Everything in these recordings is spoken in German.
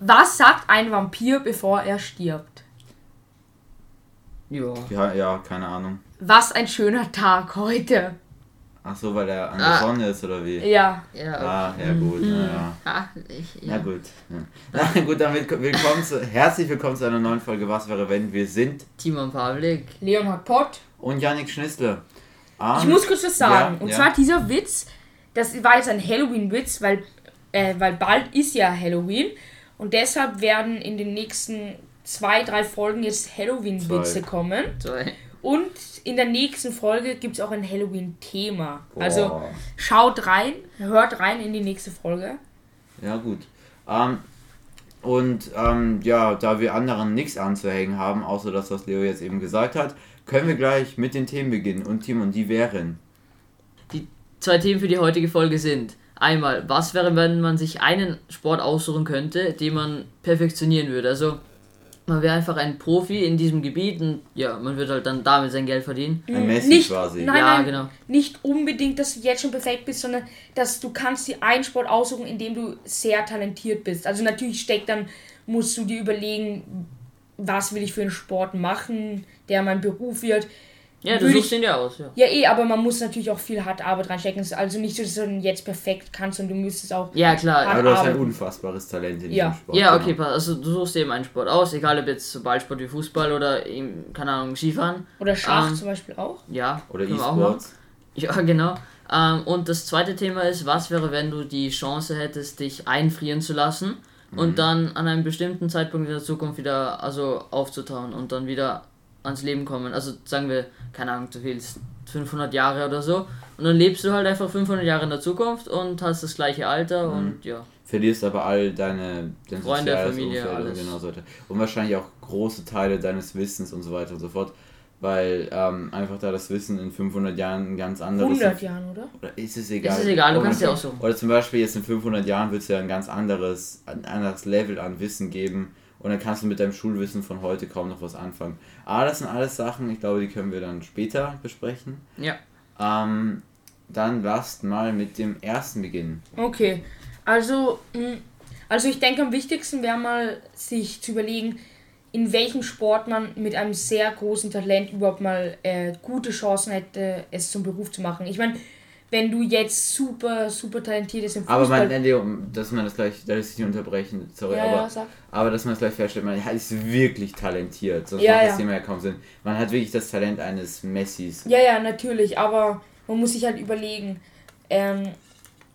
Was sagt ein Vampir, bevor er stirbt? Ja. Ja, ja, keine Ahnung. Was ein schöner Tag heute. Ach so, weil er an Ah. der Sonne ist oder wie? Ja. Ja. Ah, ja gut, na ja. Ah, ich, Na ja. gut. Ja. Na gut, damit willkommen zu, herzlich willkommen zu einer neuen Folge Was wäre wenn wir sind Timon Pavlik. Leonhard Pott. und Yannick Schnissler. Ähm, Ich muss kurz was sagen. ja, und ja. zwar dieser Witz, das war jetzt ein Halloween-Witz, weil, äh, weil bald ist ja Halloween. Und deshalb werden in den nächsten zwei, drei Folgen jetzt Halloween-Witze kommen. Zwei. Und in der nächsten Folge gibt es auch ein Halloween-Thema. Also schaut rein, hört rein in die nächste Folge. Ja, gut. Ähm, und ähm, ja, da wir anderen nichts anzuhängen haben, außer das, was Leo jetzt eben gesagt hat, können wir gleich mit den Themen beginnen. Und Timon, die wären. Die zwei Themen für die heutige Folge sind einmal, was wäre, wenn man sich einen Sport aussuchen könnte, den man perfektionieren würde. Also man wäre einfach ein Profi in diesem Gebiet und ja, man würde halt dann damit sein Geld verdienen. Ein Messi nicht, quasi. Nein, Ja, nein, genau. nicht unbedingt, dass du jetzt schon perfekt bist, sondern dass du kannst dir einen Sport aussuchen, in dem du sehr talentiert bist. Also natürlich steckt dann, musst du dir überlegen, was will ich für einen Sport machen, der mein Beruf wird. Ja, du suchst den ja aus, ja. Ja, eh, aber man muss natürlich auch viel harte Arbeit reinstecken. Es ist also nicht so, dass du jetzt perfekt kannst und du müsstest auch. Ja, klar. Aber du hast ein arbeiten. unfassbares Talent in Ja. diesem Sport. Ja, genau. okay, pass. Also du suchst eben einen Sport aus, egal ob jetzt so Ballsport wie Fußball oder eben, keine Ahnung, Skifahren. Oder Schach Ähm, zum Beispiel auch. Ja. Oder. E-Sports. Ja, genau. Ähm, und das zweite Thema ist, was wäre, wenn du die Chance hättest, dich einfrieren zu lassen und dann an einem bestimmten Zeitpunkt in der Zukunft wieder also aufzutauen und dann wieder ans Leben kommen. Also sagen wir, keine Ahnung, du willst 500 Jahre oder so und dann lebst du halt einfach 500 Jahre in der Zukunft und hast das gleiche Alter und ja. Verlierst aber all deine dein Freunde, Familie, Umfeld und alles. Genau so weiter. Und wahrscheinlich auch große Teile deines Wissens und so weiter und so fort. Weil ähm, einfach da das Wissen in 500 Jahren ein ganz anderes 100 Jahren, oder? Oder ist es egal? Es ist egal, du Oder- kannst ja auch so. Oder zum Beispiel jetzt in 500 Jahren wird es ja ein ganz anderes, ein anderes Level an Wissen geben und dann kannst du mit deinem Schulwissen von heute kaum noch was anfangen. Aber das sind alles Sachen, ich glaube, die können wir dann später besprechen. Ja. Ähm, dann lasst mal mit dem ersten beginnen. Okay, also, mh, also ich denke, am wichtigsten wäre mal, sich zu überlegen, in welchem Sport man mit einem sehr großen Talent überhaupt mal äh, gute Chancen hätte, es zum Beruf zu machen. Ich meine, wenn du jetzt super, super talentiert bist im Aber Fußball... man, Leo, dass man das gleich, da ist nicht unterbrechen, sorry, ja, aber, ja, aber dass man es gleich feststellt, man ist wirklich talentiert, sonst Ja, macht das Thema ja kaum Sinn. Man hat wirklich das Talent eines Messis. Ja, ja, natürlich, aber man muss sich halt überlegen, ähm,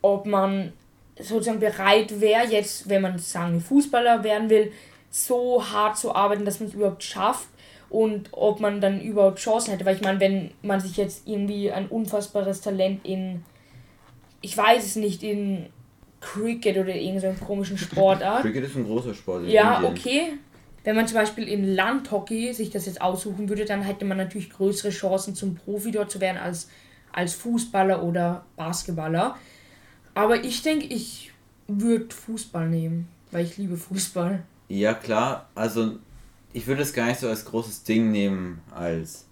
ob man sozusagen bereit wäre, jetzt, wenn man sagen, Fußballer werden will, so hart zu arbeiten, dass man es überhaupt schafft und ob man dann überhaupt Chancen hätte. Weil ich meine, wenn man sich jetzt irgendwie ein unfassbares Talent in, ich weiß es nicht, in Cricket oder irgendeinem komischen Sportart. Cricket ist ein großer Sport. Ja, Indien. okay. Wenn man zum Beispiel in Landhockey sich das jetzt aussuchen würde, dann hätte man natürlich größere Chancen zum Profi dort zu werden als, als Fußballer oder Basketballer. Aber ich denke, ich würde Fußball nehmen, weil ich liebe Fußball. Ja, klar. Also, ich würde es gar nicht so als großes Ding nehmen, als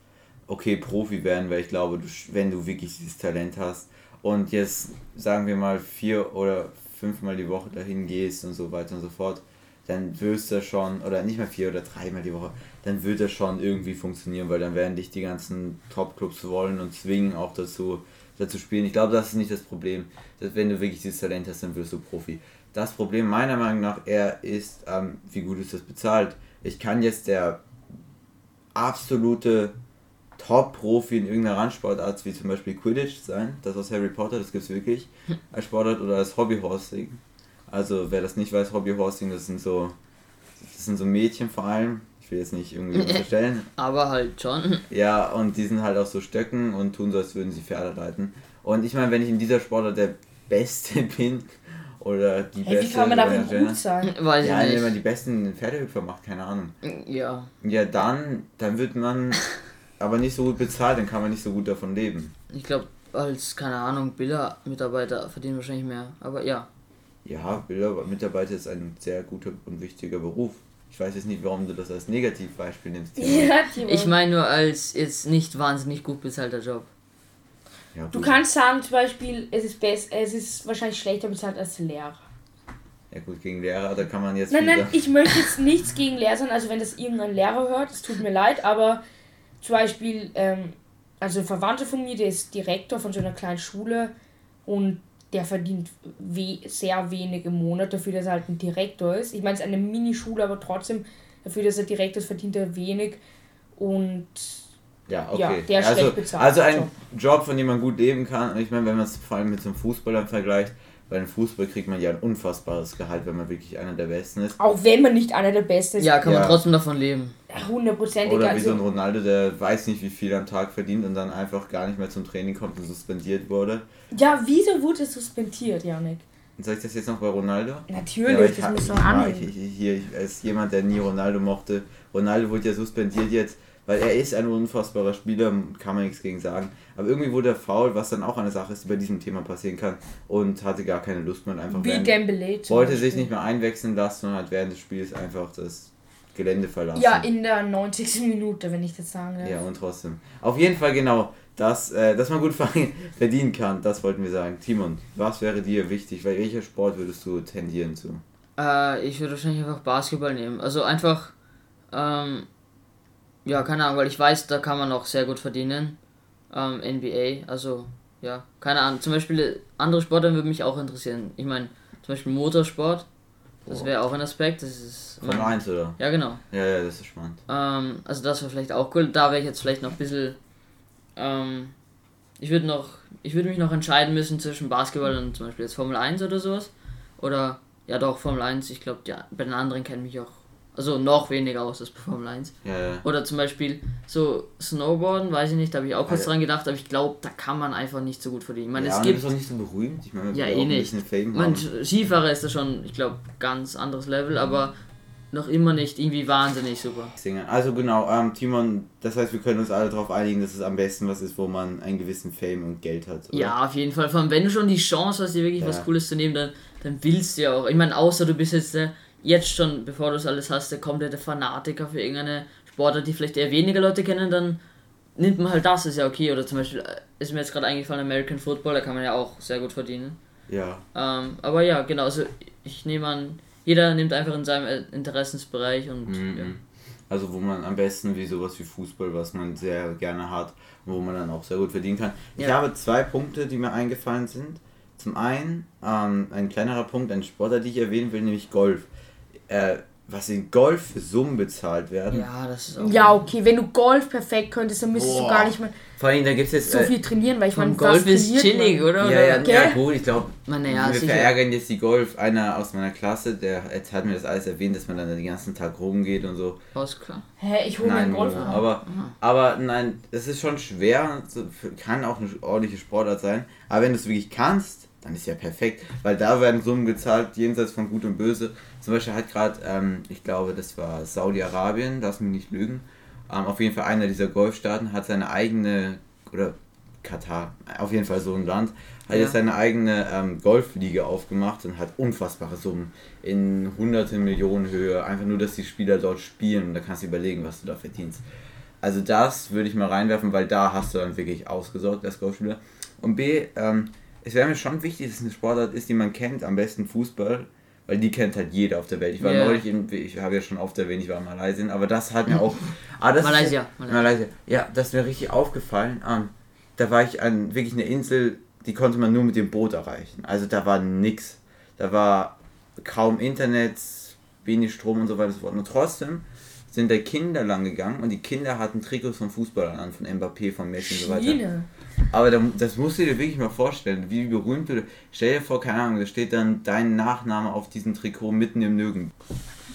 okay, Profi werden, weil ich glaube, du, wenn du wirklich dieses Talent hast und jetzt, sagen wir mal, vier oder fünfmal die Woche dahin gehst und so weiter und so fort, dann wirst du schon, oder nicht mal vier oder dreimal die Woche, dann wird das schon irgendwie funktionieren, weil dann werden dich die ganzen Top-Clubs wollen und zwingen auch dazu, dazu spielen. Ich glaube, das ist nicht das Problem. Dass, wenn du wirklich dieses Talent hast, dann wirst du Profi. Das Problem meiner Meinung nach eher ist, ähm, wie gut ist das bezahlt. Ich kann jetzt der absolute Top-Profi in irgendeiner Randsportart, wie zum Beispiel Quidditch sein, das aus Harry Potter, das gibt es wirklich, als Sportart oder als Hobbyhorsing. Also wer das nicht weiß, Hobbyhorsing, das sind so, das sind so Mädchen vor allem, ich will jetzt nicht irgendwie unterstellen, Aber halt schon. ja, und die sind halt auf so Stöcken und tun so, als würden sie Pferde reiten. Und ich meine, wenn ich in dieser Sportart der Beste bin oder die Hey, Beste. wie kann man oder- gut sein? Weiß Ja, ich wenn man die besten Pferdehüpfer macht, keine Ahnung. Ja. Ja, dann, dann wird man aber nicht so gut bezahlt, dann kann man nicht so gut davon leben. Ich glaube, als, keine Ahnung, Bilder-Mitarbeiter verdienen wahrscheinlich mehr. Aber ja. Ja, Bildermitarbeiter ist ein sehr guter und wichtiger Beruf. Ich weiß jetzt nicht, warum du das als Negativbeispiel nimmst. Ja. Ich meine nur als jetzt nicht wahnsinnig gut bezahlter Job. Ja, Du kannst sagen, zum Beispiel, es ist, best, es ist wahrscheinlich schlechter bezahlt als Lehrer. Ja gut, gegen Lehrer, da kann man jetzt. Nein, nein, ich möchte jetzt nichts gegen Lehrer sagen, also wenn das irgendein Lehrer hört, es tut mir leid, aber zum Beispiel, ähm, also ein Verwandter von mir, der ist Direktor von so einer kleinen Schule und der verdient we sehr wenig im Monat dafür, dass er halt ein Direktor ist. Ich meine, es ist eine Minischule, aber trotzdem dafür, dass er Direktor ist, verdient er wenig und Ja, okay. Ja, der ist also, schlecht bezahlt, Also ein Job. Job, von dem man gut leben kann. Und ich meine, wenn man es vor allem mit so einem Fußballer vergleicht, bei einem Fußball kriegt man ja ein unfassbares Gehalt, wenn man wirklich einer der Besten ist. auch wenn man nicht einer der Besten ist, Ja, kann Ja. man trotzdem davon leben. hundertprozentig. Oder wie so ein Also, Ronaldo, der weiß nicht, wie viel am Tag verdient und dann einfach gar nicht mehr zum Training kommt und suspendiert wurde. ja, wieso wurde es suspendiert, Janik? Soll ich das jetzt noch bei Ronaldo? Natürlich, aber ich, das muss ich, man ich, annehmen. ich, ich, hier, ich, als jemand, der nie Ronaldo mochte, Ronaldo wurde ja suspendiert jetzt, weil er ist ein unfassbarer Spieler, kann man nichts gegen sagen. Aber irgendwie wurde er faul, was dann auch eine Sache ist, die bei diesem Thema passieren kann und hatte gar keine Lust mehr und einfach Wie Dembele zum wollte Beispiel. sich nicht mehr einwechseln lassen und hat während des Spiels einfach das Gelände verlassen. Ja, in der 90. Minute, wenn ich das sagen darf. Ja, und trotzdem. Auf jeden Fall genau, dass, äh, dass man gut verdienen kann, das wollten wir sagen. Timon, was wäre dir wichtig? Weil welcher Sport würdest du tendieren zu? Äh, ich würde wahrscheinlich einfach Basketball nehmen. Also einfach, ähm, ja, keine Ahnung, weil ich weiß, da kann man auch sehr gut verdienen. Ähm, NBA, also, ja, keine Ahnung. Zum Beispiel äh, andere Sportarten würde mich auch interessieren. Ich meine, zum Beispiel Motorsport, das wäre auch ein Aspekt. Das ist. Von 1 oder? Ja, genau. Ja, ja, das ist spannend. Ähm, also das wäre vielleicht auch cool. Da wäre ich jetzt vielleicht noch ein bisschen. Ähm, ich würde noch. Ich würde mich noch entscheiden müssen zwischen Basketball und zum Beispiel jetzt Formel 1 oder sowas. Oder ja doch, Formel 1, ich glaube, ja, bei den anderen kennen mich auch. Also noch weniger aus als bei Formel 1. Ja, ja. Oder zum Beispiel so Snowboarden, weiß ich nicht, da habe ich auch kurz Alter. dran gedacht, aber ich glaube, da kann man einfach nicht so gut verdienen. Ich meine, ja, es gibt du bist auch nicht so berühmt. Ich meine, man ja, eh nicht. Man. Skifahrer ist da schon, ich glaube, ganz anderes Level, aber noch immer nicht irgendwie wahnsinnig super. Also genau, ähm, Timon, das heißt, wir können uns alle darauf einigen, dass es am besten was ist, wo man einen gewissen Fame und Geld hat. Oder? Ja, auf jeden Fall. Vor allem, wenn du schon die Chance hast, dir wirklich Ja. was Cooles zu nehmen, dann, dann willst du ja auch. Ich meine, außer du bist jetzt der, jetzt schon, bevor du das alles hast, der komplette Fanatiker für irgendeine Sportart, die vielleicht eher weniger Leute kennen, dann nimmt man halt das, ist ja okay. Oder zum Beispiel äh, ist mir jetzt gerade eingefallen, American Football, da kann man ja auch sehr gut verdienen. Ja. Ähm, aber ja, genau, also ich nehme an, jeder nimmt einfach in seinem äh, Interessensbereich und Mhm. ja. Also wo man am besten wie sowas wie Fußball, was man sehr gerne hat, wo man dann auch sehr gut verdienen kann. Ich Ja. habe zwei Punkte, die mir eingefallen sind. Zum einen ähm, ein kleinerer Punkt, ein Sportler, die ich erwähnen will, nämlich Golf. Äh, was in Golf für Summen bezahlt werden. ja, das ist auch. Ja, okay, wenn du Golf perfekt könntest, dann müsstest Boah. du gar nicht mehr Vor allem, da gibt es jetzt... so äh, viel trainieren, weil ich meine, Golf ist chillig, man? oder? ja, ja, oder? ja, gut, ich glaube, Man, ja, wir sicher. verärgern jetzt die Golf. Einer aus meiner Klasse, der jetzt hat mir das alles erwähnt, dass man dann den ganzen Tag rumgeht und so. Alles klar. Hä, ich hole mir Nein, einen Golf. Momo, aber, aber nein, es ist schon schwer, kann auch eine ordentliche Sportart sein, aber wenn du es wirklich kannst, dann ist ja perfekt, weil da werden Summen gezahlt, jenseits von Gut und Böse. Zum Beispiel hat gerade, ähm, ich glaube, das war Saudi-Arabien, lass mich nicht lügen, ähm, auf jeden Fall einer dieser Golfstaaten hat seine eigene, oder Katar, auf jeden Fall so ein Land, hat Ja. jetzt seine eigene ähm, Golfliga aufgemacht und hat unfassbare Summen in hunderte Millionen Höhe, einfach nur, dass die Spieler dort spielen und da kannst du überlegen, was du da verdienst. Also das würde ich mal reinwerfen, weil da hast du dann wirklich ausgesorgt als Golfspieler. Und B, ähm, es wäre mir schon wichtig, dass es eine Sportart ist, die man kennt, am besten Fußball, weil die kennt halt jeder auf der Welt. Ich war Ja. neulich in, ich habe ja schon oft erwähnt, ich war in Malaysia, aber das hat mir auch... Ah, das Malaysia, Ist, Malaysia. Malaysia. Ja, das ist mir richtig aufgefallen. Ähm, da war ich an wirklich eine Insel, die konnte man nur mit dem Boot erreichen. Also da war nix. Da war kaum Internet, wenig Strom und so weiter und so fort. Und trotzdem sind da Kinder lang gegangen und die Kinder hatten Trikots von Fußballern an, von Mbappé, von Messi und so weiter. Aber da, das musst du dir wirklich mal vorstellen, wie berühmt du. Stell dir vor, keine Ahnung, da steht dann dein Nachname auf diesem Trikot mitten im Nirgend.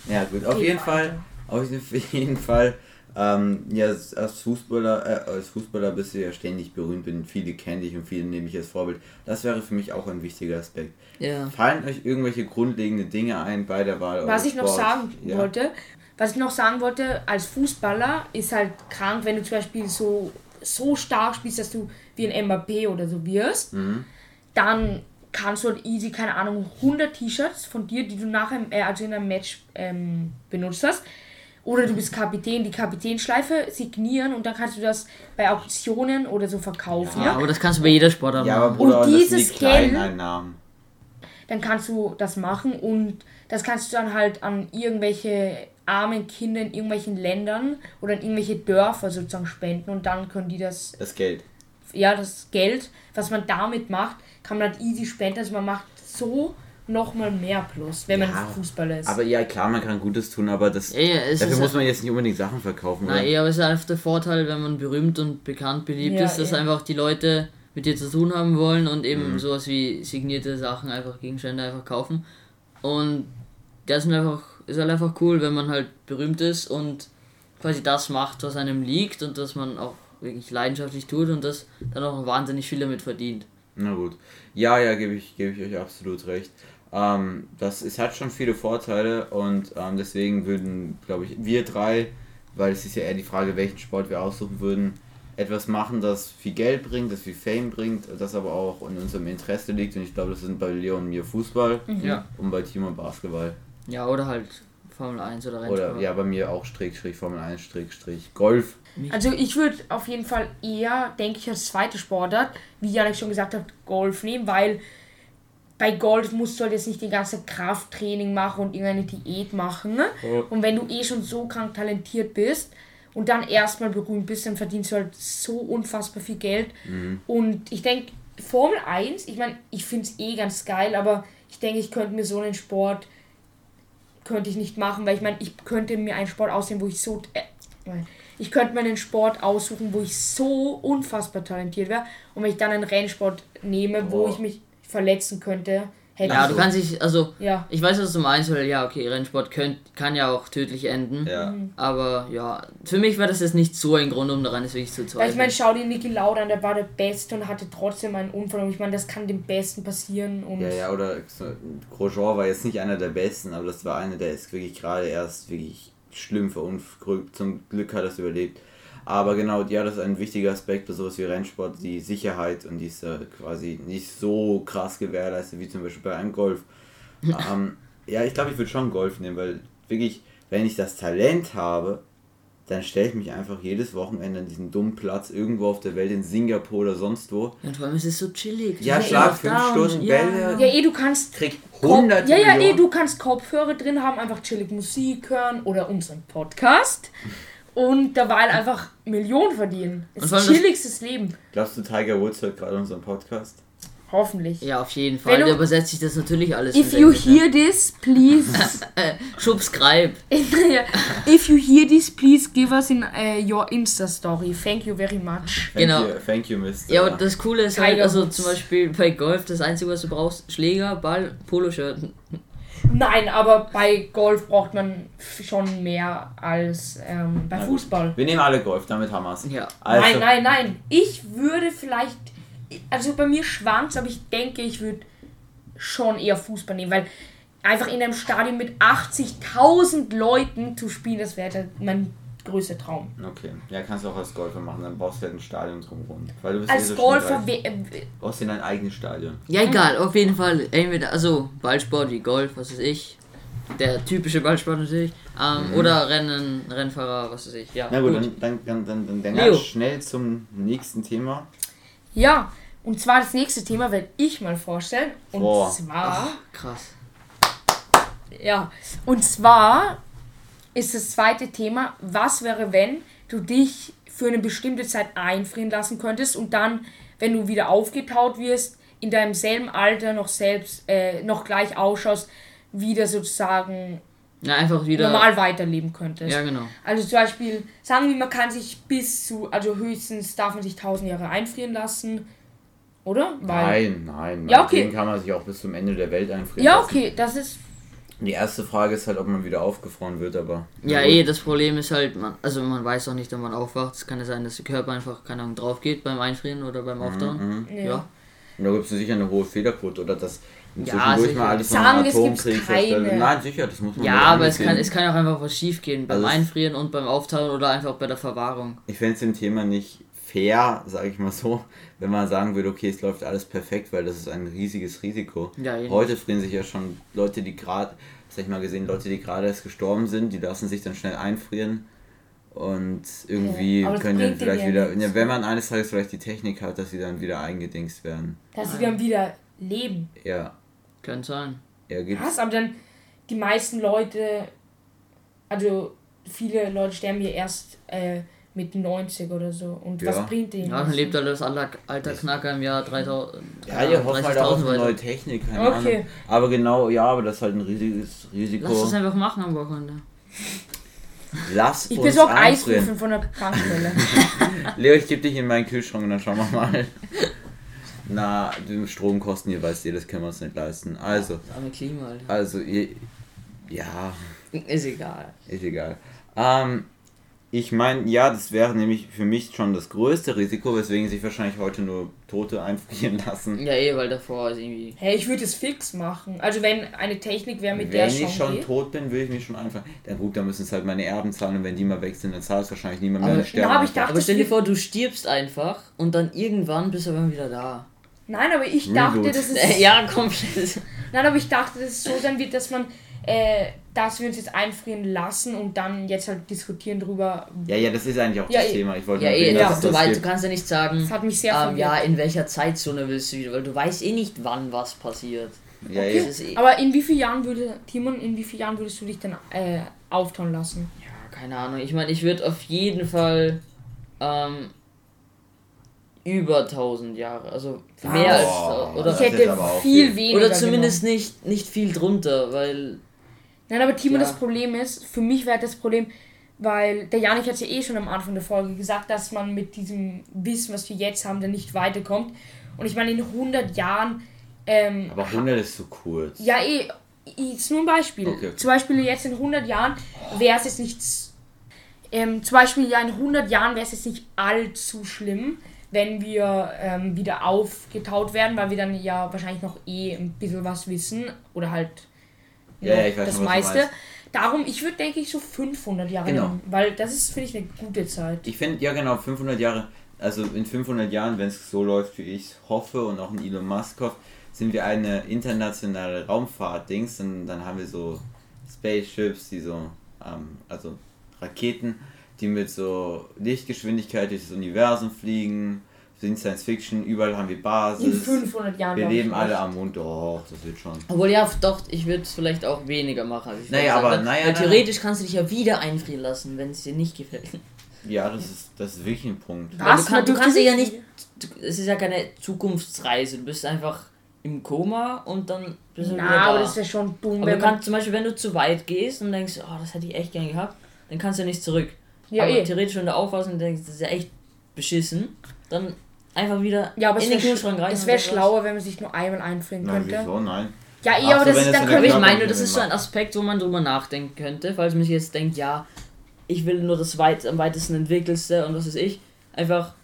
Ja, gut, auf jeden. Fall, auf jeden Fall, ähm, ja, als Fußballer, äh, als Fußballer bist du ja ständig berühmt, bin viele kennen dich und viele nehmen dich als Vorbild. Das wäre für mich auch ein wichtiger Aspekt. Ja. Fallen euch irgendwelche grundlegende Dinge ein bei der Wahl? Was ich noch sagen ja. wollte, was ich noch sagen wollte, als Fußballer ist halt krank, wenn du zum Beispiel so, so stark spielst, dass du wie ein Mbappé oder so wirst, Mhm. dann kannst du halt easy, keine Ahnung, 100 T-Shirts von dir, die du nachher äh, also in einem Match ähm, benutzt hast. Oder du bist Kapitän, die Kapitänschleife signieren und dann kannst du das bei Auktionen oder so verkaufen. Ja, aber das kannst du bei jeder Sportart Ja, aber machen. Bruder, Und dieses Geld- Einnahmen. dann kannst du das machen und das kannst du dann halt an irgendwelche armen Kinder in irgendwelchen Ländern oder in irgendwelche Dörfer sozusagen spenden und dann können die das, Das Geld. ja, das Geld, was man damit macht, kann man halt easy spenden. Also man macht so nochmal mehr plus, wenn man Ja, Fußballer ist. Aber ja, klar, man kann Gutes tun, aber das, Ja, ja, dafür ist muss man jetzt nicht unbedingt Sachen verkaufen. Na, oder? eh, aber es ist einfach der Vorteil, wenn man berühmt und bekannt beliebt Ja, ist, dass einfach die Leute mit dir zu tun haben wollen und eben Mhm. sowas wie signierte Sachen, einfach Gegenstände einfach kaufen. Und das ist einfach, ist halt einfach cool, wenn man halt berühmt ist und quasi das macht, was einem liegt und dass man auch wirklich leidenschaftlich tut und das dann auch wahnsinnig viel damit verdient. Na gut. Ja, ja, gebe ich, gebe ich euch absolut recht. Ähm, das es hat schon viele Vorteile und ähm, deswegen würden, glaube ich, wir drei, weil es ist ja eher die Frage, welchen Sport wir aussuchen würden, etwas machen, das viel Geld bringt, das viel Fame bringt, das aber auch in unserem Interesse liegt. Und ich glaube, das sind bei Leon und mir Fußball Ja. und bei Timo Basketball. Ja, oder halt Formel 1 oder Rennsport. Oder ja, bei mir auch Strich, Strich, Formel 1, Strich, Strich, Golf. Also ich würde auf jeden Fall eher, denke ich, als zweite Sportart, wie Janik schon gesagt hat, Golf nehmen, weil bei Golf musst du halt jetzt nicht die ganze Krafttraining machen und irgendeine Diät machen. Ne? Ja. Und wenn du eh schon so krank talentiert bist und dann erstmal berühmt bist, dann verdienst du halt so unfassbar viel Geld. Und ich denke, Formel 1, ich meine, ich finde es eh ganz geil, aber ich denke, ich könnte mir so einen Sport könnte ich nicht machen, weil ich meine, ich könnte mir einen Sport ausnehmen, wo ich so äh, ich könnte mir einen Sport aussuchen, wo ich so unfassbar talentiert wäre und wenn ich dann einen Rennsport nehme, wo Oh. ich mich verletzen könnte, hätte Ja, ich du kannst dich, also ja, Ich weiß, was du meinst, weil ja, okay, Rennsport könnt, kann ja auch tödlich enden. Ja. Mhm. Aber ja, für mich war das jetzt nicht so ein Grund, um daran es wirklich zu weil ich zweifeln. meine, schau dir Niki Lauda an, der war der Beste und hatte trotzdem einen Unfall und ich meine, das kann dem Besten passieren und Ja, ja, oder so, Grosjean war jetzt nicht einer der besten, aber das war einer, der ist wirklich gerade erst wirklich schlimm verunglückt. Zum Glück hat er es überlebt. Aber genau, ja, das ist ein wichtiger Aspekt bei sowas wie Rennsport, die Sicherheit und die ist äh, quasi nicht so krass gewährleistet wie zum Beispiel bei einem Golf. ähm, ja, ich glaube, ich würde schon Golf nehmen, weil wirklich, wenn ich das Talent habe, dann stelle ich mich einfach jedes Wochenende an diesen dummen Platz irgendwo auf der Welt, in Singapur oder sonst wo. Ja, vor allem ist es so chillig. Ja, bist schlag fünf Stunden ja. Bälle. ja, eh, du kannst Krieg Kop- 100 ja, ja, eh, du kannst Kopfhörer drin haben, einfach chillig Musik hören oder unseren Podcast und dabei einfach Millionen verdienen. Das das- chilligstes Leben. Glaubst du, Tiger Woods hört gerade unseren Podcast? Hoffentlich. Ja, auf jeden Fall. du- Der übersetzt sich das natürlich alles. If you Englisch, hear this, please. Subscribe. If you hear this, please give us in uh, your Insta story. Thank you very much. Thank Genau. You, thank you, Mr. Ja, und das Coole ist halt, Tiger also Woods. zum Beispiel bei Golf, das Einzige, was du brauchst, Schläger, Ball, Poloshirt. Nein, aber bei Golf braucht man schon mehr als ähm, bei. Fußball. Wir nehmen alle Golf, damit haben wir es. Ja. Also, Nein, nein, nein. Ich würde vielleicht. Also bei mir schwankt aber ich denke, ich würde schon eher Fußball nehmen, weil einfach in einem Stadion mit 80.000 Leuten zu spielen, das wäre dann mein größter Traum. Okay, ja, kannst du auch als Golfer machen, dann brauchst du halt ein Stadion drumherum. Weil du bist Als eh so Golfer äh, brauchst du dein eigenes Stadion. Ja, egal, auf jeden Fall. Entweder, also Ballsport wie Golf, was weiß ich. Der typische Ballsport natürlich. Ähm, Oder Rennen, Rennfahrer, was weiß ich. Ja, Mhm. Na gut, dann, dann, dann, dann, dann, dann ganz schnell zum nächsten Thema. ja, und zwar das nächste Thema werde ich mal vorstellen. Und Boah. zwar. Krass. Ja, und zwar ist das zweite Thema, was wäre, wenn du dich für eine bestimmte Zeit einfrieren lassen könntest und dann, wenn du wieder aufgetaut wirst, in deinem selben Alter noch selbst, äh, noch gleich ausschaust, wieder sozusagen Ja, einfach wieder. normal weiterleben könntest. Ja, genau. Also zum Beispiel, sagen wir, man kann sich bis zu, also höchstens darf man sich 1000 Jahre einfrieren lassen, oder? Weil, Nein, nein. Ja, okay. kann man sich auch bis zum Ende der Welt einfrieren Ja, lassen. okay, das ist Die erste Frage ist halt, ob man wieder aufgefroren wird, aber. Ja, eh, das Problem ist halt, man, also man weiß auch nicht, wenn man aufwacht. Es kann ja sein, dass der Körper einfach, keine Ahnung, drauf geht beim Einfrieren oder beim Auftauen. ja. Ja. Und da gibt es sicher eine hohe Fehlerquote oder dass Ja, zwischendurch sicher. mal alles von Sagen, einem es gibt's Atomkrieg keine. zerstört. Nein, sicher, das muss man Ja, aber es kann, es kann ja auch einfach was schief gehen beim Also Einfrieren und beim Auftauen oder einfach bei der Verwahrung. Ich fände es dem Thema nicht fair, sage ich mal so, wenn man sagen würde, okay, es läuft alles perfekt, weil das ist ein riesiges Risiko. Ja. Heute frieren sich ja schon Leute, die gerade, sag ich mal gesehen, Leute, die gerade erst gestorben sind, die lassen sich dann schnell einfrieren und irgendwie Ja, können dann vielleicht wieder, ja, wenn man eines Tages vielleicht die Technik hat, dass sie dann wieder eingedingst werden. dass sie dann wieder leben. Ja. Könnte sein. Ja, gibt's. Was? Aber dann die meisten Leute, also viele Leute sterben ja erst äh, mit 90 oder so. Und Ja. was bringt denen? Ja, dann lebt halt das alter, alter Knacker im Jahr 3000. Ja, ihr hofft halt auch auf 30.000 eine neue. Technik, keine Okay. Ahnung. Aber genau, ja, aber das ist halt ein riesiges Risiko. Lass das einfach machen am Wochenende. Lass Ich uns besorge. Eiswürfel von der Tankstelle. Leo, ich gebe dich in meinen Kühlschrank und dann schauen wir mal. Na, die Stromkosten, ihr weißt ihr, das können wir uns nicht leisten. Also, arme Klima, Alter. also, ihr, ja, Ist egal. ist egal. Ähm, ich meine, ja, das wäre nämlich für mich schon das größte Risiko, weswegen sich wahrscheinlich heute nur Tote einfrieren lassen. Ja, eh, weil davor ist irgendwie. hey, ich würde es fix machen. Also wenn eine Technik wäre, mit der Wenn es ich schon schon geht. tot bin, will ich mich schon einfach. Ja gut, dann müssen es halt meine Erben zahlen und wenn die mal weg sind, dann zahlt es wahrscheinlich niemand mehr. Aber- dann sterben Na, aber ich dachte- Aber stell dir vor, du stirbst einfach und dann irgendwann bist du aber wieder da. Nein, aber ich dachte, Reboot. das ist. ja, komplett. Nein, aber ich dachte, dass es so sein wird, dass man, äh, dass wir uns jetzt einfrieren lassen und dann jetzt halt diskutieren drüber. Ja, ja, das ist eigentlich auch Ja, das eh. Thema. Ich wollte Ja, nur eh, ja, du, das du kannst ja nicht sagen, Das hat mich sehr ähm, ja, in welcher Zeitzone willst du wieder, weil du weißt eh nicht, wann was passiert. Ja, Okay. eh. Eh, Aber in wie vielen Jahren würde, Timon, in wie vielen Jahren würdest du dich dann äh, auftauen lassen? ja, keine Ahnung. Ich meine, ich würde auf jeden Fall ähm, über 1000 Jahre, also mehr als Boah, Ich oder das hätte viel viel. weniger. oder zumindest genommen. nicht nicht viel drunter, weil Nein, aber Timon, Ja. das Problem ist, für mich wäre das Problem, weil der Janik hat ja eh schon am Anfang der Folge gesagt, dass man mit diesem Wissen, was wir jetzt haben, dann nicht weiterkommt. Und ich meine, in 100 Jahren. Ähm, Aber 100 ist zu kurz. Ja, eh, ist nur ein Beispiel. Okay. Zum Beispiel jetzt in 100 Jahren wäre es jetzt nicht. s- Ähm, zum Beispiel ja in 100 Jahren wäre es jetzt nicht allzu schlimm, wenn wir ähm, wieder aufgetaut werden, weil wir dann ja wahrscheinlich noch eh ein bisschen was wissen oder halt Ja, ich weiß das schon, meiste. Darum, ich würde denke ich so 500 Jahre Genau. nehmen, weil das ist, finde ich, eine gute Zeit. Ich finde, ja genau, 500 Jahre, also in 500 Jahren, wenn es so läuft, wie ich hoffe und auch ein Elon Musk hofft, sind wir eine internationale Raumfahrt-Dings, dann, dann haben wir so Spaceships, die so, ähm, also Raketen, die mit so Lichtgeschwindigkeit durch das Universum fliegen, sind Science Fiction, überall haben wir In Basis. 500 Jahren. Wir leben alle nicht. am Mond, doch, das wird schon. Obwohl ja, doch, ich würde es vielleicht auch weniger machen. Als ich Naja, aber- gesagt habe. naja, Weil naja. theoretisch kannst du dich ja wieder einfrieren lassen, wenn es dir nicht gefällt. Ja, das ist, das ist wirklich ein Punkt. Was? Du, kann, du kannst dich ja nicht- es ist ja keine Zukunftsreise. Du bist einfach im Koma und dann bist du wieder Na, da. aber das wäre schon dumm, aber du kannst zum Beispiel, wenn du zu weit gehst und denkst, oh, das hätte ich echt gern gehabt, dann kannst du ja nicht zurück. Ja, aber eh. theoretisch, wenn du aufwachst und denkst, das ist ja echt beschissen, dann einfach wieder Ja, aber in es den wäre Kühlschrank rein. es und wär das war's. schlauer, wenn man sich nur einmal einfrieren Nein, könnte. wieso? Nein. Ja, eh, Ach aber so, das ist, dann wir. ich meine, das ist so ein. Aspekt, wo man drüber nachdenken könnte, falls man sich jetzt denkt, ja, ich will nur das weit, am weitesten entwickelste und was weiß ich. Einfach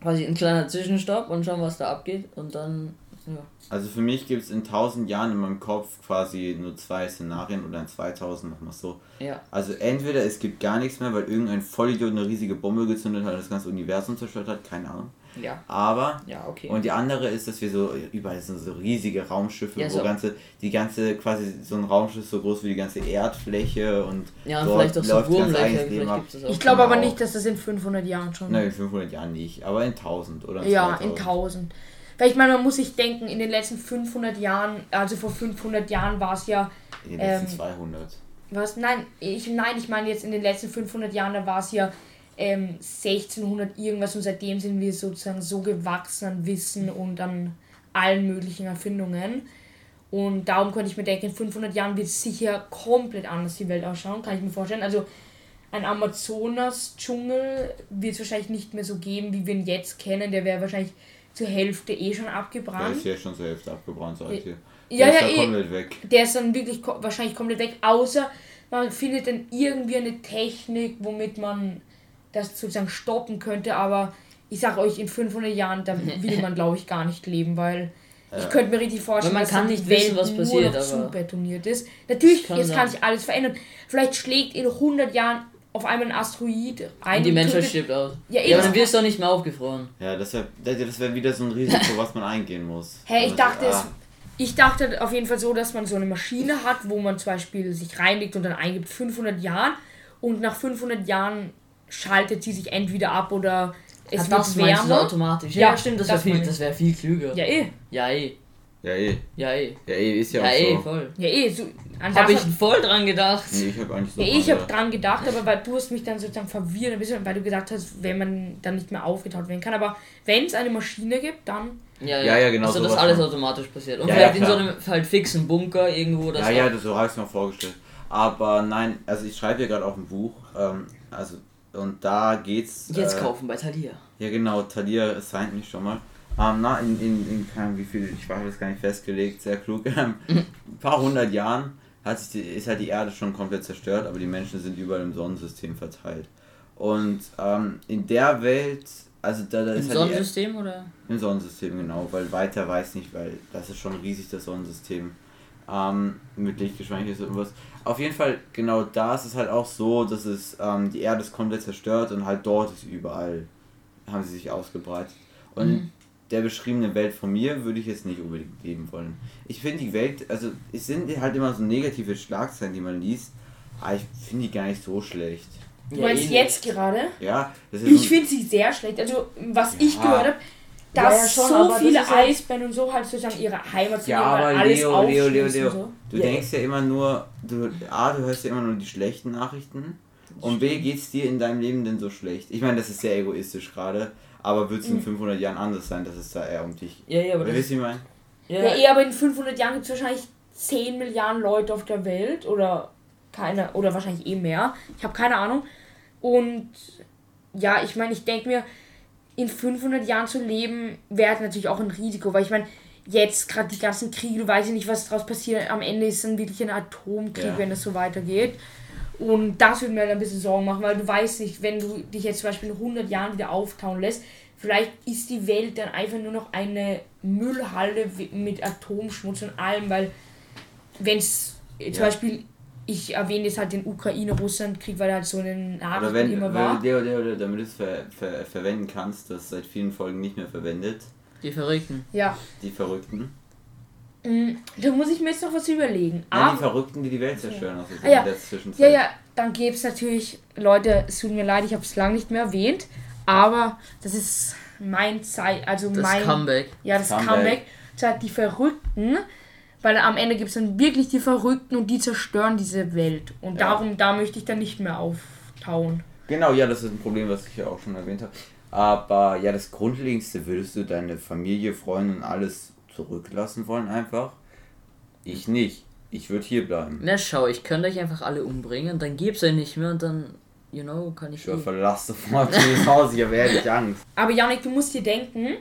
quasi ein kleiner Zwischenstopp und schauen, was da abgeht und dann, ja. Also für mich gibt es in 1000 Jahren in meinem Kopf quasi nur zwei Szenarien oder in 2000 nochmal so. Ja. Also entweder es gibt gar nichts mehr, weil irgendein Vollidiot eine riesige Bombe gezündet hat und das ganze Universum zerstört hat, keine Ahnung. Ja, Aber ja, okay. und die andere ist, dass wir so überall sind so riesige Raumschiffe, Ja, wo so. ganze die ganze quasi so ein Raumschiff so groß wie die ganze Erdfläche und ja, und dort vielleicht auch so läuft ganz Wurmlöcher. Ich glaube aber Genau. nicht, dass das in 500 Jahren schon. Nein, in 500 Jahren nicht, aber in 1000 oder in ja, 2000. in 1000. Weil ich meine, man muss sich denken, in den letzten 500 Jahren, also vor 500 Jahren war es ja, In den letzten ähm, 200. was? Nein, ich, nein, ich meine jetzt in den letzten 500 Jahren, da war es ja ähm, 1600 irgendwas und seitdem sind wir sozusagen so gewachsen an Wissen und an allen möglichen Erfindungen. Und darum könnte ich mir denken, in 500 Jahren wird sicher komplett anders die Welt ausschauen, kann ich mir vorstellen. Also ein Amazonas-Dschungel wird es wahrscheinlich nicht mehr so geben, wie wir ihn jetzt kennen. Der wäre wahrscheinlich zur Hälfte eh schon Der abgebrannt. ist ja schon zur Hälfte abgebrannt, sag ich dir. Ja, Der ja, ist eh. ja komplett weg. Der ist dann wirklich wahrscheinlich komplett weg, außer man findet dann irgendwie eine Technik, womit man das sozusagen stoppen könnte. Aber ich sag euch, in 500 Jahren, da will man, glaube ich, gar nicht leben, weil ich Ja. könnte mir richtig vorstellen, man dass kann nicht wissen, was nur passiert, noch aber- zubetoniert ist. Natürlich, kann jetzt kann sein. sich alles verändern. Vielleicht schlägt in 100 Jahren auf einmal ein Asteroid ein. Und die Menschheit stirbt aus. Ja, Ja, aber dann wirst du doch nicht mehr aufgefroren. Ja, das wäre das wär wieder so ein Risiko, was man eingehen muss. Hä, ich Und, dachte, es, ah, ich dachte auf jeden Fall so, dass man so eine Maschine hat, wo man zum Beispiel sich reinlegt und dann eingibt 500 Jahren und nach 500 Jahren schaltet sie sich entweder ab oder es Ach, wird das meinst du so wärmer. automatisch. Ja, Ja, stimmt, das wäre das viel, ich. das wär viel klüger. Ja, eh. Ja, eh. Ja, eh. Ja, eh. Ja, eh, ist ja, Ja, auch eh, so. voll. Ja, eh, so. An Hab das ich voll dran gedacht. Nee, ich habe eigentlich so. Ja, ich dran habe dran gedacht, aber weil du hast mich dann sozusagen verwirrt, ein bisschen, weil du gesagt hast, wenn man dann nicht mehr aufgetaucht werden kann. Aber wenn es eine Maschine gibt, dann. Ja, Ja, ja, genau, Also, dass alles schon. automatisch passiert. Und Ja, vielleicht ja, in so einem halt fixen Bunker irgendwo. Das Ja, ja, das, so habe ich mir vorgestellt. Aber nein, also ich schreibe hier gerade auch ein Buch. Ähm, also, und da geht's. Jetzt äh, kaufen bei Thalia. Ja, genau, Talia assigned mich schon mal. Ähm, na, in, in, in keine Ahnung, wie viel, ich weiß das gar nicht festgelegt, sehr klug. Ähm, ein paar hundert Jahren hat sich die, ist halt die Erde schon komplett zerstört, aber die Menschen sind überall im Sonnensystem verteilt. Und ähm, in der Welt, also da, da Im ist halt die, Sonnensystem oder? im Sonnensystem, genau, weil weiter weiß nicht, weil das ist schon riesig, das Sonnensystem. Ähm, mit Lichtgeschwindigkeit und was. Auf jeden Fall, genau da ist es halt auch so, dass es, ähm, die Erde ist komplett zerstört und halt dort ist überall, haben sie sich ausgebreitet. Und Mhm. Der beschriebene Welt von mir würde ich jetzt nicht unbedingt leben wollen. Ich finde die Welt, also es sind halt immer so negative Schlagzeilen, die man liest, aber ich finde die gar nicht so schlecht. Du Ja, meinst eh jetzt nicht. gerade? Ja, das ist Ich finde sie sehr schlecht. Also, was ich Ja. gehört habe, Ja, dass ja, schon, so aber das viele ist halt- Eisbären und so halt sozusagen ihre Heimat Ja, verlieren, weil aber alles Leo, Leo, Leo, Leo, so. du Ja. denkst ja immer nur, du, A, du hörst ja immer nur die schlechten Nachrichten und B, geht's dir in deinem Leben denn so schlecht? Ich meine, das ist sehr egoistisch gerade, aber wird es Mhm. in 500 Jahren anders sein, dass es da eher um dich Ja, ja, aber das, wisst ihr, meine? ja, Ja, eh, aber in 500 Jahren gibt es wahrscheinlich 10 Milliarden Leute auf der Welt oder keine, oder wahrscheinlich eh mehr. Ich habe keine Ahnung. Und ja, ich meine, ich denke mir, in 500 Jahren zu leben, wäre natürlich auch ein Risiko, weil ich meine, jetzt gerade die ganzen Kriege, du weißt ja nicht, was daraus passiert. Am Ende ist dann wirklich ein Atomkrieg, Ja. wenn es so weitergeht. Und das würde mir halt ein bisschen Sorgen machen, weil du weißt nicht, wenn du dich jetzt zum Beispiel in 100 Jahren wieder auftauen lässt, vielleicht ist die Welt dann einfach nur noch eine Müllhalle wi- mit Atomschmutz und allem, weil wenn es zum Ja. Beispiel, ich erwähne jetzt halt den Ukraine-Russland-Krieg, weil er halt so eine Oder Nachricht wenn, immer wenn war. Leo, Leo, Leo, damit du es ver, ver, verwenden kannst, das seit vielen Folgen nicht mehr verwendet, die Verrückten. Ja, die Verrückten. Mm, da muss ich mir jetzt noch was überlegen. Nein, die Aber, Verrückten, die die Welt zerstören, also Ah, ja. in der Zwischenzeit. ja, ja, dann gäbe es natürlich, Leute, es tut mir leid, ich habe es lange nicht mehr erwähnt, aber das ist mein Zeit, also Das mein... Comeback. Ja, das Comeback. Comeback. Die Verrückten, weil am Ende gibt es dann wirklich die Verrückten und die zerstören diese Welt. Und Ja. darum, da möchte ich dann nicht mehr auftauen. Genau, ja, das ist ein Problem, was ich ja auch schon erwähnt habe. Aber ja, das Grundlegendste, würdest du deine Familie, Freunde und alles zurücklassen wollen einfach? Ich nicht. Ich würde hier bleiben. Na schau, ich könnte euch einfach alle umbringen, dann gibt's euch nicht mehr und dann, you know, kann ich Ich verlass sofort dieses Haus, ich habe ehrlich Angst. Aber Janik, du musst dir denken,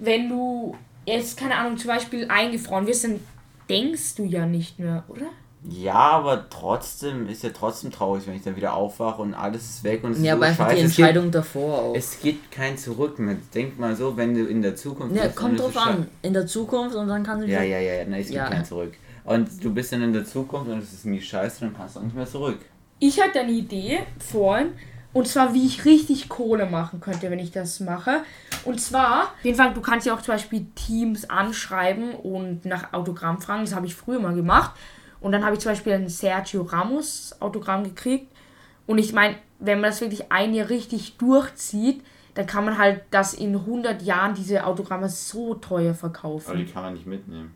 wenn du jetzt, keine Ahnung, zum Beispiel eingefroren wirst, dann denkst du ja nicht mehr, oder? Ja, aber trotzdem ist ja trotzdem traurig, wenn ich dann wieder aufwache und alles ist weg und es Ja, ist aber so einfach scheiße. die Es gibt- Entscheidung davor auch. Es gibt kein Zurück mehr. Denk mal so, wenn du in der Zukunft Ja, bist, kommt dann drauf an. In der Zukunft und dann kann sie Ja, ja, ja, ja, nein, es gibt Ja. kein Zurück. Und du bist dann in der Zukunft und es ist mies scheiße, dann kannst du auch nicht mehr zurück. Ich hatte eine Idee vorhin, und zwar wie ich richtig Kohle machen könnte, wenn ich das mache. Und zwar, auf jeden Fall, du kannst ja auch zum Beispiel Teams anschreiben und nach Autogramm fragen. Das habe ich früher mal gemacht. Und dann habe ich zum Beispiel ein Sergio Ramos Autogramm gekriegt. Und ich meine, wenn man das wirklich ein Jahr richtig durchzieht, dann kann man halt das in 100 Jahren diese Autogramme so teuer Aber verkaufen. die kann man nicht mitnehmen.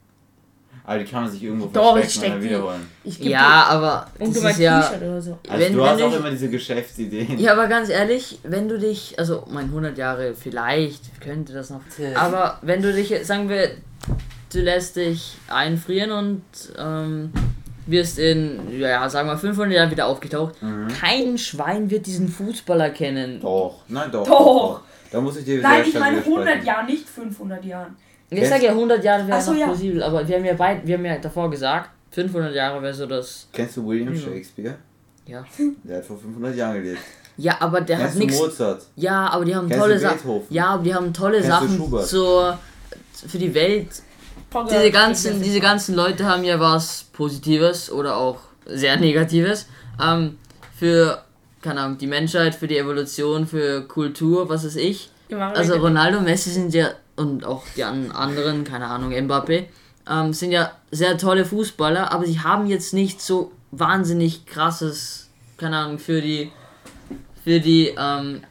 Aber die kann man sich irgendwo Doch, ich und dann die. wiederholen. Ich Ja, aber das mein ist ja. T-Shirt oder so. Also Wenn- du wenn hast auch ich- immer diese Geschäftsideen. Ja, aber ganz ehrlich, wenn du dich, also mein 100 Jahre vielleicht könnte das noch, aber wenn du dich, sagen wir, du lässt dich einfrieren und ähm, wirst in, ja, sagen wir 500 Jahren wieder aufgetaucht, Mhm. kein Schwein wird diesen Fußballer kennen. Doch, nein, doch. Doch. Da muss ich dir Nein, ich meine 100 widersprechen. Jahre, nicht 500 Jahren. Ich sage ja 100 Jahre wäre so, noch ja. plausibel, aber wir haben ja beid, wir haben ja davor gesagt, 500 Jahre wäre so das, Kennst du William Ja. Shakespeare? ja. Der hat vor 500 Jahren gelebt. Ja, aber der hat Kennst du nichts. Mozart? Ja, aber die haben Kennst tolle du Sachen. Ja, aber die haben tolle Kennst du Sachen Schubert? zur für die Welt diese ganzen, diese ganzen Leute haben ja was Positives oder auch sehr Negatives. Ähm, für, keine Ahnung, die Menschheit, für die Evolution, für Kultur, was weiß ich. Also Ronaldo, Messi sind ja, und auch die an- anderen, keine Ahnung, Mbappé, ähm, sind ja sehr tolle Fußballer, aber sie haben jetzt nicht so wahnsinnig krasses, keine Ahnung, für die, für die ähm,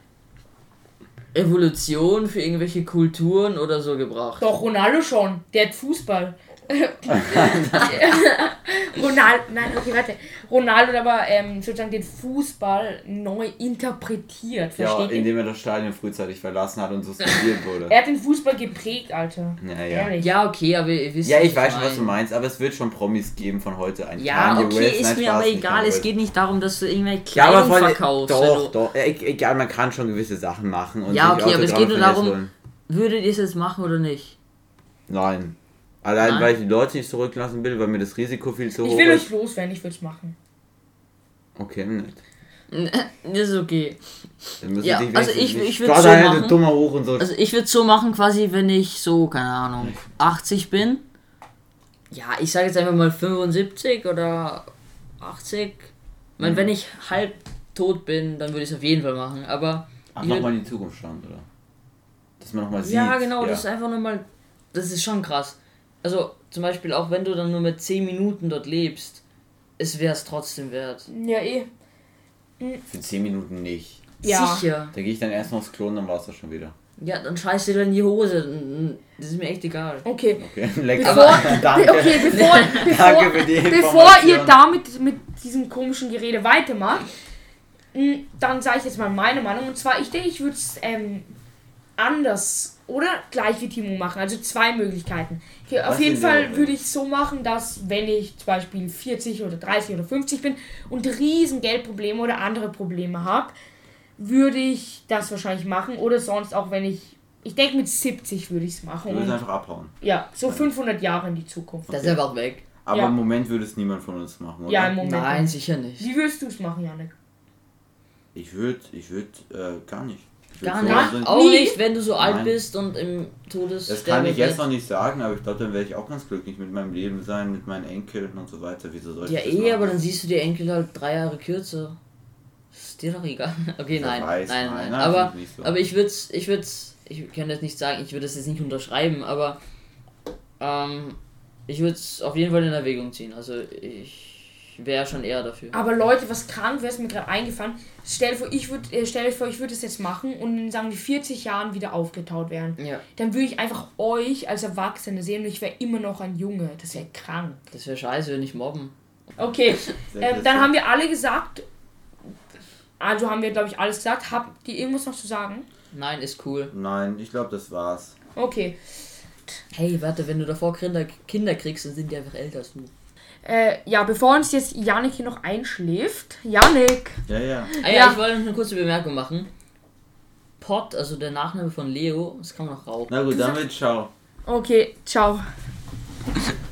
Evolution, für irgendwelche Kulturen oder so gebracht. Doch, Ronaldo schon. Der hat Fußball. Ronaldo, nein, okay, warte. Ronaldo hat aber ähm, sozusagen den Fußball neu interpretiert, Ja, versteht indem er das Stadion frühzeitig verlassen hat und suspendiert wurde. Er hat den Fußball geprägt, Alter. Ja, ja. Ehrlich. Ja, okay, aber ihr wisst Ja, ich weiß schon, was du meinst, aber es wird schon Promis geben von heute. Ein Ja, Kanye okay, West, ist nein, mir Spaß, aber nicht egal. Kanye Es West. geht nicht darum, dass du irgendwelche Ja, aber Kleidung von, verkaufst. doch, wenn du, doch. E- Egal, man kann schon gewisse Sachen machen. Und Ja, sich okay, aber es geht nur darum-. Würdet ihr es jetzt machen oder nicht? Nein. Allein, Nein? weil ich die Leute nicht zurücklassen will, weil mir das Risiko viel zu Ich hoch will euch ist. loswerden, ich würde es machen. Okay, nicht. ist okay. Dann müssen Ja, also ich- ich Gott, so machen. dummer hoch und so. Also ich würde so machen, quasi, wenn ich so, keine Ahnung, 80 bin. Ja, ich sage jetzt einfach mal 75 oder 80. Ich meine, Mhm. wenn ich halb tot bin, dann würde ich es auf jeden Fall machen. Aber Ach, ich nochmal in die Zukunft schauen, oder? Dass man nochmal sieht. ja, genau, das ist einfach nur mal, das ist schon krass. Also zum Beispiel auch wenn du dann nur mit 10 Minuten dort lebst, es wäre es trotzdem wert. Ja, eh. Für 10 Minuten nicht. Ja. Sicher. Da gehe ich dann erst noch aufs Klo und dann war es das schon wieder. Ja, dann scheiß dir dann in die Hose. Das ist mir echt egal. Okay. Okay, lecker. Bevor, Danke. okay, bevor, bevor, Danke für die bevor ihr damit mit diesem komischen Gerede weitermacht, m, dann sage ich jetzt mal meine Meinung. Und zwar, ich denke, ich würde es ähm, anders oder gleich wie Timo machen. Also zwei Möglichkeiten. Okay, auf jeden Fall würde ich so machen, dass wenn ich zum Beispiel 40 oder 30 oder 50 bin und riesen Geldprobleme oder andere Probleme habe, würde ich das wahrscheinlich machen. Oder sonst auch, wenn ich, ich denke mit 70 würde ich es machen. Du würdest Und, einfach abhauen. ja, so 500 Jahre in die Zukunft. Das ist einfach weg. Aber Ja. im Moment würde es niemand von uns machen, oder? Ja, im Moment. Nein, sicher nicht. Wie würdest du es machen, Janik? Ich würde, ich würde, äh, gar nicht. Gar nicht. so- Auch Nie? nicht, wenn du so alt Nein. bist und im Todes. Das kann ich jetzt noch nicht sagen, aber ich glaube, dann werde ich auch ganz glücklich mit meinem Leben sein, mit meinen Enkeln und so weiter. Wieso soll ich Ja, das eh, aber dann siehst du die Enkel halt drei Jahre kürzer. Ist dir doch egal. Okay, nein. weiß, nein, nein, nein. nein, Aber, so. aber ich würde es, ich würde ich kann jetzt nicht sagen, ich würde es jetzt nicht unterschreiben, aber ähm, ich würde es auf jeden Fall in Erwägung ziehen. Also ich wäre schon eher dafür. Aber Leute, was krank wäre, ist mir gerade eingefallen. Stell dir vor, ich würde, äh, stell euch vor, ich würde es jetzt machen und in sagen wir 40 Jahren wieder aufgetaut werden. Ja, Dann würde ich einfach euch als Erwachsene sehen und ich wäre immer noch ein Junge. Das wäre krank. das wäre scheiße, wenn ich mobben. Okay, ähm, dann haben wir alle gesagt. Also haben wir, glaube ich, alles gesagt. Habt ihr irgendwas noch zu sagen? Nein, ist cool. Nein, ich glaube, das war's. Okay. Hey, warte, wenn du davor Kinder, Kinder kriegst, dann sind die einfach älter als du. Äh, ja, bevor uns jetzt Janik hier noch einschläft. Janik! Ja, ja. Ah ja, Ja. ich wollte noch eine kurze Bemerkung machen. Pot, also der Nachname von Leo, das kann man noch rauchen. Na gut, damit ciao. Okay, ciao.